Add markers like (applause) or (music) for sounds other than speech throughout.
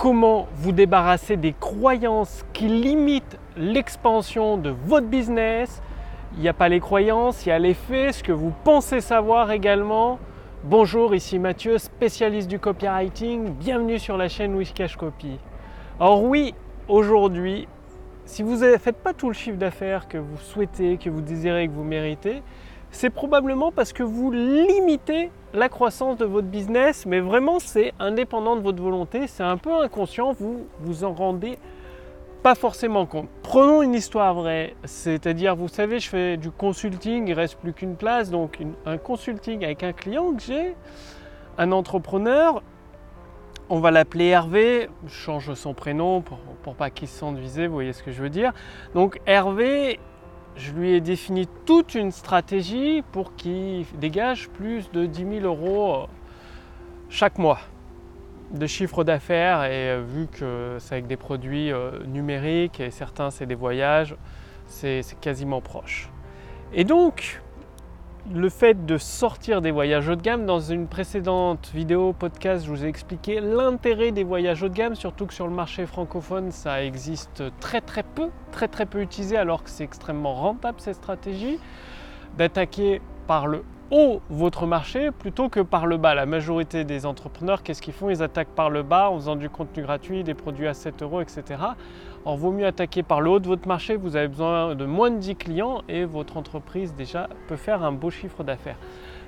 comment vous débarrasser des croyances qui limitent l'expansion de votre business? Il n'y a pas les croyances, il y a les faits, ce que vous pensez savoir également. Bonjour, ici Mathieu, spécialiste du copywriting. Bienvenue sur la chaîne Wishcash Copy. Alors oui, aujourd'hui, si vous ne faites pas tout le chiffre d'affaires que vous souhaitez, que vous désirez, que vous méritez, c'est probablement parce que vous limitez la croissance de votre business, mais vraiment c'est indépendant de votre volonté, c'est un peu inconscient, vous vous en rendez pas forcément compte. Prenons une histoire vraie, c'est-à-dire vous savez je fais du consulting, il reste plus qu'une place, donc un consulting avec un client que j'ai, un entrepreneur, on va l'appeler Hervé, je change son prénom pour, pour pas qu'il se sente visé, vous voyez ce que je veux dire. Donc Hervé, je lui ai défini toute une stratégie pour qu'il dégage plus de 10 000 euros euh, chaque mois de chiffre d'affaires et euh, vu que c'est avec des produits euh, numériques et certains c'est des voyages, c'est quasiment proche. Et donc, le fait de sortir des voyages haut de gamme, dans une précédente vidéo podcast, je vous ai expliqué l'intérêt des voyages haut de gamme, surtout que sur le marché francophone, ça existe très très peu, très très peu utilisé, alors que c'est extrêmement rentable cette stratégie, d'attaquer par le haut votre marché plutôt que par le bas. La majorité des entrepreneurs, qu'est-ce qu'ils font? Ils attaquent par le bas en faisant du contenu gratuit, des produits à 7 euros, etc. Alors vaut mieux attaquer par le haut de votre marché, vous avez besoin de moins de 10 clients et votre entreprise déjà peut faire un beau chiffre d'affaires.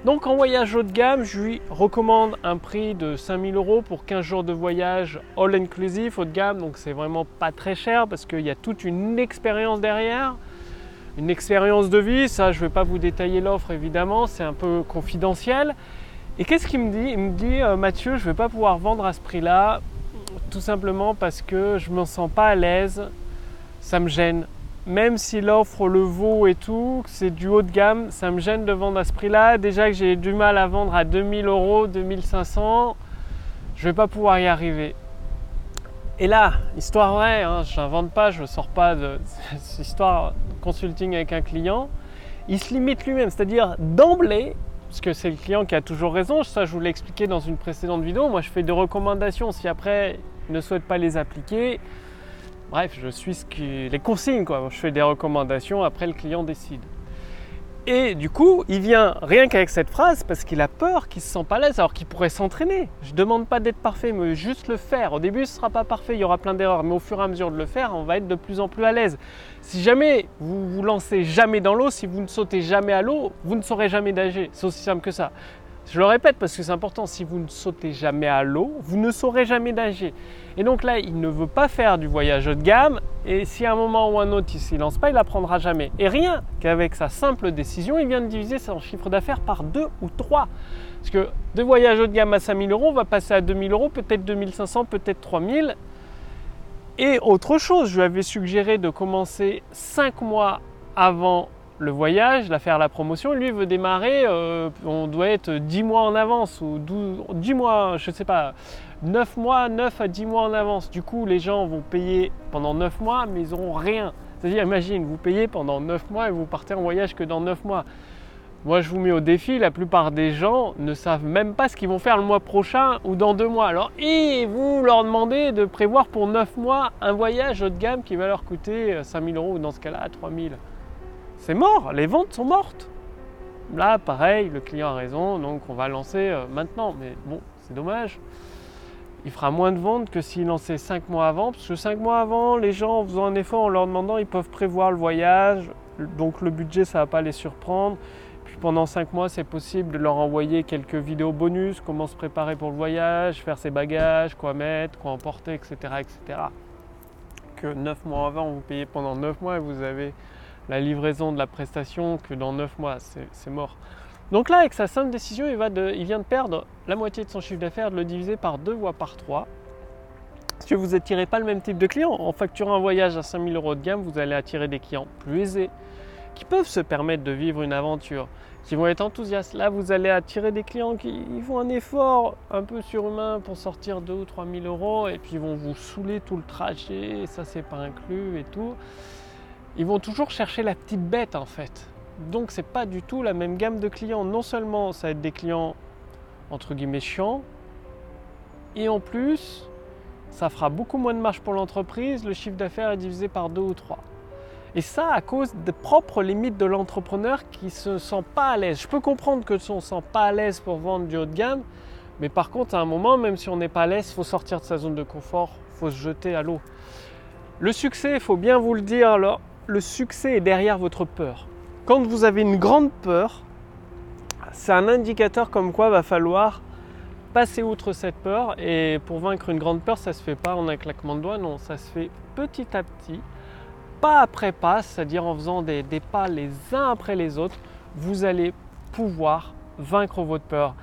Donc en voyage haut de gamme, je lui recommande un prix de 5000 euros pour 15 jours de voyage all inclusive haut de gamme. Donc c'est vraiment pas très cher parce qu'il y a toute une expérience derrière une expérience de vie. Ça, je ne vais pas vous détailler l'offre évidemment, c'est un peu confidentiel. Et qu'est-ce qu'il me dit? Il me dit euh, Mathieu, je ne vais pas pouvoir vendre à ce prix-là, tout simplement parce que je ne me sens pas à l'aise, ça me gêne. Même si l'offre le vaut et tout, c'est du haut de gamme, ça me gêne de vendre à ce prix-là. Déjà que j'ai du mal à vendre à 2000 euros, 2500, je ne vais pas pouvoir y arriver. Et là, histoire vraie, hein, je n'invente pas, je ne sors pas de (laughs) cette histoire consulting avec un client, il se limite lui-même, c'est-à-dire d'emblée, parce que c'est le client qui a toujours raison, ça je vous l'ai expliqué dans une précédente vidéo, moi je fais des recommandations, si après il ne souhaite pas les appliquer, bref, je suis ce qui, les consignes, quoi. je fais des recommandations, après le client décide. Et du coup, il vient rien qu'avec cette phrase parce qu'il a peur qu'il se sent pas à l'aise alors qu'il pourrait s'entraîner. Je ne demande pas d'être parfait, mais juste le faire. Au début, ce sera pas parfait, il y aura plein d'erreurs, mais au fur et à mesure de le faire, on va être de plus en plus à l'aise. Si jamais vous vous lancez jamais dans l'eau, si vous ne sautez jamais à l'eau, vous ne saurez jamais nager. C'est aussi simple que ça. Je le répète parce que c'est important, si vous ne sautez jamais à l'eau, vous ne saurez jamais nager. Et donc là, il ne veut pas faire du voyage haut de gamme, et si à un moment ou un autre il ne s'y lance pas, il n'apprendra jamais. Et rien qu'avec sa simple décision, il vient de diviser son chiffre d'affaires par deux ou trois. Parce que de voyage haut de gamme à 5000 euros, on va passer à 2000 euros, peut-être 2500, peut-être 3000. Et autre chose, je lui avais suggéré de commencer 5 mois avant le voyage, la faire la promotion, lui veut démarrer, euh, on doit être 10 mois en avance ou 12, 10 mois, je ne sais pas, 9 mois, 9 à 10 mois en avance. Du coup, les gens vont payer pendant 9 mois, mais ils n'auront rien. C'est-à-dire, imagine, vous payez pendant 9 mois et vous partez en voyage que dans 9 mois. Moi, je vous mets au défi, la plupart des gens ne savent même pas ce qu'ils vont faire le mois prochain ou dans 2 mois. Alors, et vous leur demandez de prévoir pour 9 mois un voyage haut de gamme qui va leur coûter 5000 euros ou dans ce cas-là 3000 c'est mort, les ventes sont mortes. Là, pareil, le client a raison, donc on va lancer euh, maintenant. Mais bon, c'est dommage. Il fera moins de ventes que s'il lançait 5 mois avant, parce que 5 mois avant, les gens, en faisant un effort, en leur demandant, ils peuvent prévoir le voyage, donc le budget, ça ne va pas les surprendre. Puis pendant 5 mois, c'est possible de leur envoyer quelques vidéos bonus, comment se préparer pour le voyage, faire ses bagages, quoi mettre, quoi emporter, etc. etc. Que 9 mois avant, vous payez pendant 9 mois et vous avez la livraison de la prestation que dans 9 mois, c'est mort. Donc là, avec sa simple décision, il, vient de perdre la moitié de son chiffre d'affaires, de le diviser par 2 ou par 3. Parce que vous n'attirez pas le même type de clients. En facturant un voyage à 5000 euros de gamme, vous allez attirer des clients plus aisés, qui peuvent se permettre de vivre une aventure, qui vont être enthousiastes. Là, vous allez attirer des clients qui font un effort un peu surhumain pour sortir 2 ou 3 000 euros, et puis ils vont vous saouler tout le trajet, ça c'est pas inclus et tout ils vont toujours chercher la petite bête en fait. Donc c'est pas du tout la même gamme de clients. Non seulement ça va être des clients entre guillemets chiants, et en plus, ça fera beaucoup moins de marge pour l'entreprise, le chiffre d'affaires est divisé par deux ou trois. Et ça à cause des propres limites de l'entrepreneur qui se sent pas à l'aise. Je peux comprendre que on ne se sent pas à l'aise pour vendre du haut de gamme, mais par contre, à un moment, même si on n'est pas à l'aise, il faut sortir de sa zone de confort, faut se jeter à l'eau. Le succès, il faut bien vous le dire, alors, le succès est derrière votre peur. Quand vous avez une grande peur, c'est un indicateur comme quoi va falloir passer outre cette peur. Et pour vaincre une grande peur, ça ne se fait pas en un claquement de doigts, non, ça se fait petit à petit pas après pas, c'est-à-dire en faisant des, pas les uns après les autres, vous allez pouvoir vaincre votre peur.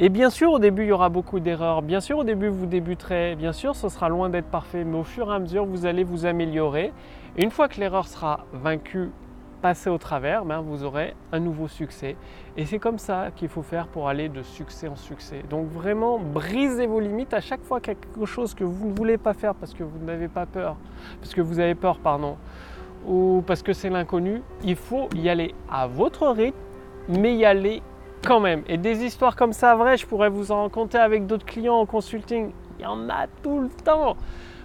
Et bien sûr, au début, il y aura beaucoup d'erreurs. Bien sûr, au début, vous débuterez. Bien sûr, ce sera loin d'être parfait. Mais au fur et à mesure, vous allez vous améliorer. Et une fois que l'erreur sera vaincue, passer au travers, ben, vous aurez un nouveau succès. Et c'est comme ça qu'il faut faire pour aller de succès en succès. Donc vraiment, brisez vos limites à chaque fois quelque chose que vous ne voulez pas faire parce que vous n'avez pas peur, parce que vous avez peur, pardon, ou parce que c'est l'inconnu. Il faut y aller à votre rythme, mais y aller quand même. Et des histoires comme ça, vrai, je pourrais vous en raconter avec d'autres clients en consulting. Il y en a tout le temps.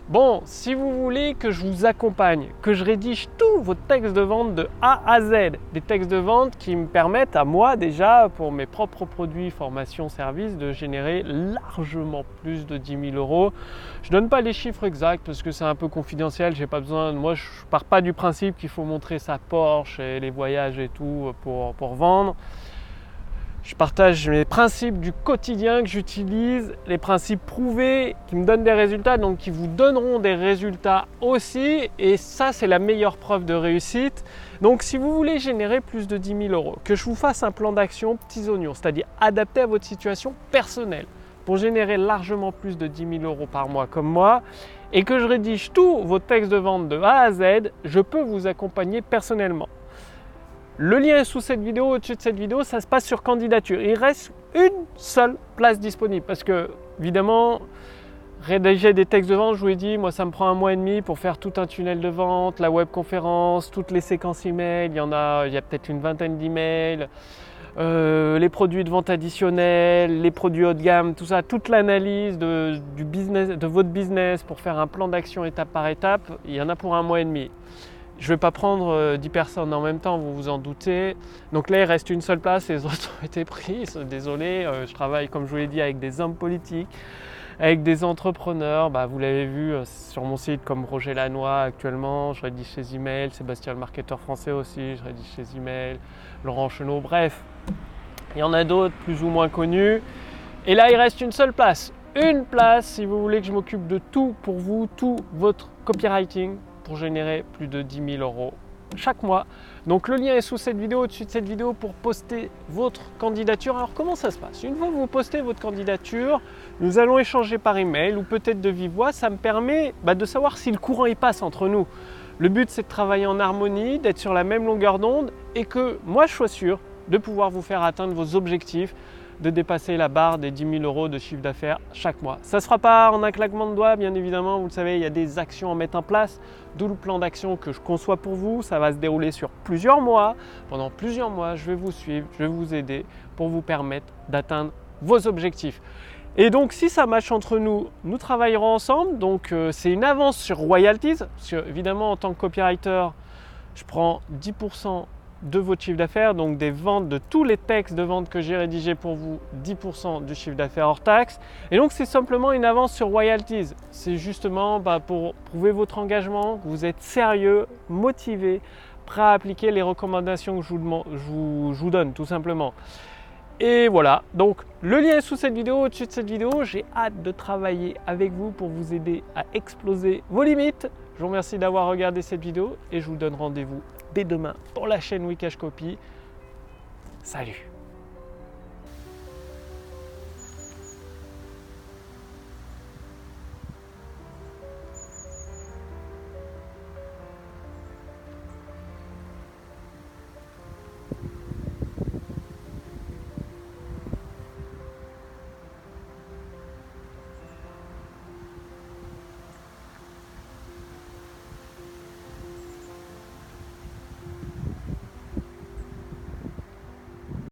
Bon, si vous voulez que je vous accompagne, que je rédige tous vos textes de vente de A à Z, des textes de vente qui me permettent à moi déjà, pour mes propres produits, formations, services, de générer largement plus de 10 000 euros. Je ne donne pas les chiffres exacts parce que c'est un peu confidentiel, j'ai pas besoin, moi je pars pas du principe qu'il faut montrer sa Porsche et les voyages et tout pour, pour vendre. Je partage mes principes du quotidien que j'utilise, les principes prouvés qui me donnent des résultats, donc qui vous donneront des résultats aussi. Et ça, c'est la meilleure preuve de réussite. Donc, si vous voulez générer plus de 10 000 euros, que je vous fasse un plan d'action petits oignons, c'est-à-dire adapté à votre situation personnelle pour générer largement plus de 10 000 euros par mois comme moi, et que je rédige tous vos textes de vente de A à Z, je peux vous accompagner personnellement. Le lien est sous cette vidéo, au-dessus de cette vidéo, ça se passe sur candidature. Il reste une seule place disponible parce que, évidemment, rédiger des textes de vente, je vous ai dit, moi ça me prend un mois et demi pour faire tout un tunnel de vente, la webconférence, toutes les séquences email, il y en a, il y a peut-être une vingtaine d'emails, euh, les produits de vente additionnels, les produits haut de gamme, tout ça, toute l'analyse du business, de votre business pour faire un plan d'action étape par étape, il y en a pour un mois et demi. Je ne vais pas prendre 10 euh, personnes en même temps, vous vous en doutez. Donc là, il reste une seule place, les (laughs) autres ont été prises. Désolé, euh, je travaille, comme je vous l'ai dit, avec des hommes politiques, avec des entrepreneurs. Bah, vous l'avez vu euh, sur mon site, comme Roger Lannoy actuellement. Je rédige chez Email, Sébastien le marketeur français aussi, je rédige chez Email, Laurent Chenot, bref. Il y en a d'autres plus ou moins connus. Et là, il reste une seule place. Une place si vous voulez que je m'occupe de tout pour vous, tout votre copywriting, pour générer plus de 10 000 euros chaque mois. Donc le lien est sous cette vidéo, au-dessus de cette vidéo pour poster votre candidature. Alors comment ça se passe? Une fois que vous postez votre candidature, nous allons échanger par email ou peut-être de vive voix. Ça me permet bah, de savoir si le courant y passe entre nous. Le but c'est de travailler en harmonie, d'être sur la même longueur d'onde et que moi je sois sûr de pouvoir vous faire atteindre vos objectifs de dépasser la barre des 10 000 euros de chiffre d'affaires chaque mois. Ça ne se fera pas en un claquement de doigts, bien évidemment. Vous le savez, il y a des actions à mettre en place, d'où le plan d'action que je conçois pour vous. Ça va se dérouler sur plusieurs mois. Pendant plusieurs mois, je vais vous suivre, je vais vous aider pour vous permettre d'atteindre vos objectifs. Et donc, si ça match entre nous, nous travaillerons ensemble. Donc, euh, c'est une avance sur royalties. Parce que, évidemment, en tant que copywriter, je prends 10% de votre chiffre d'affaires, donc des ventes de tous les textes de vente que j'ai rédigés pour vous, 10% du chiffre d'affaires hors taxe. Et donc c'est simplement une avance sur royalties. C'est justement bah, pour prouver votre engagement, que vous êtes sérieux, motivé, prêt à appliquer les recommandations que je vous, je vous donne tout simplement. Et voilà, donc le lien est sous cette vidéo, au-dessus de cette vidéo. J'ai hâte de travailler avec vous pour vous aider à exploser vos limites. Je vous remercie d'avoir regardé cette vidéo et je vous donne rendez-vous dès demain pour la chaîne Wikash Copy. Salut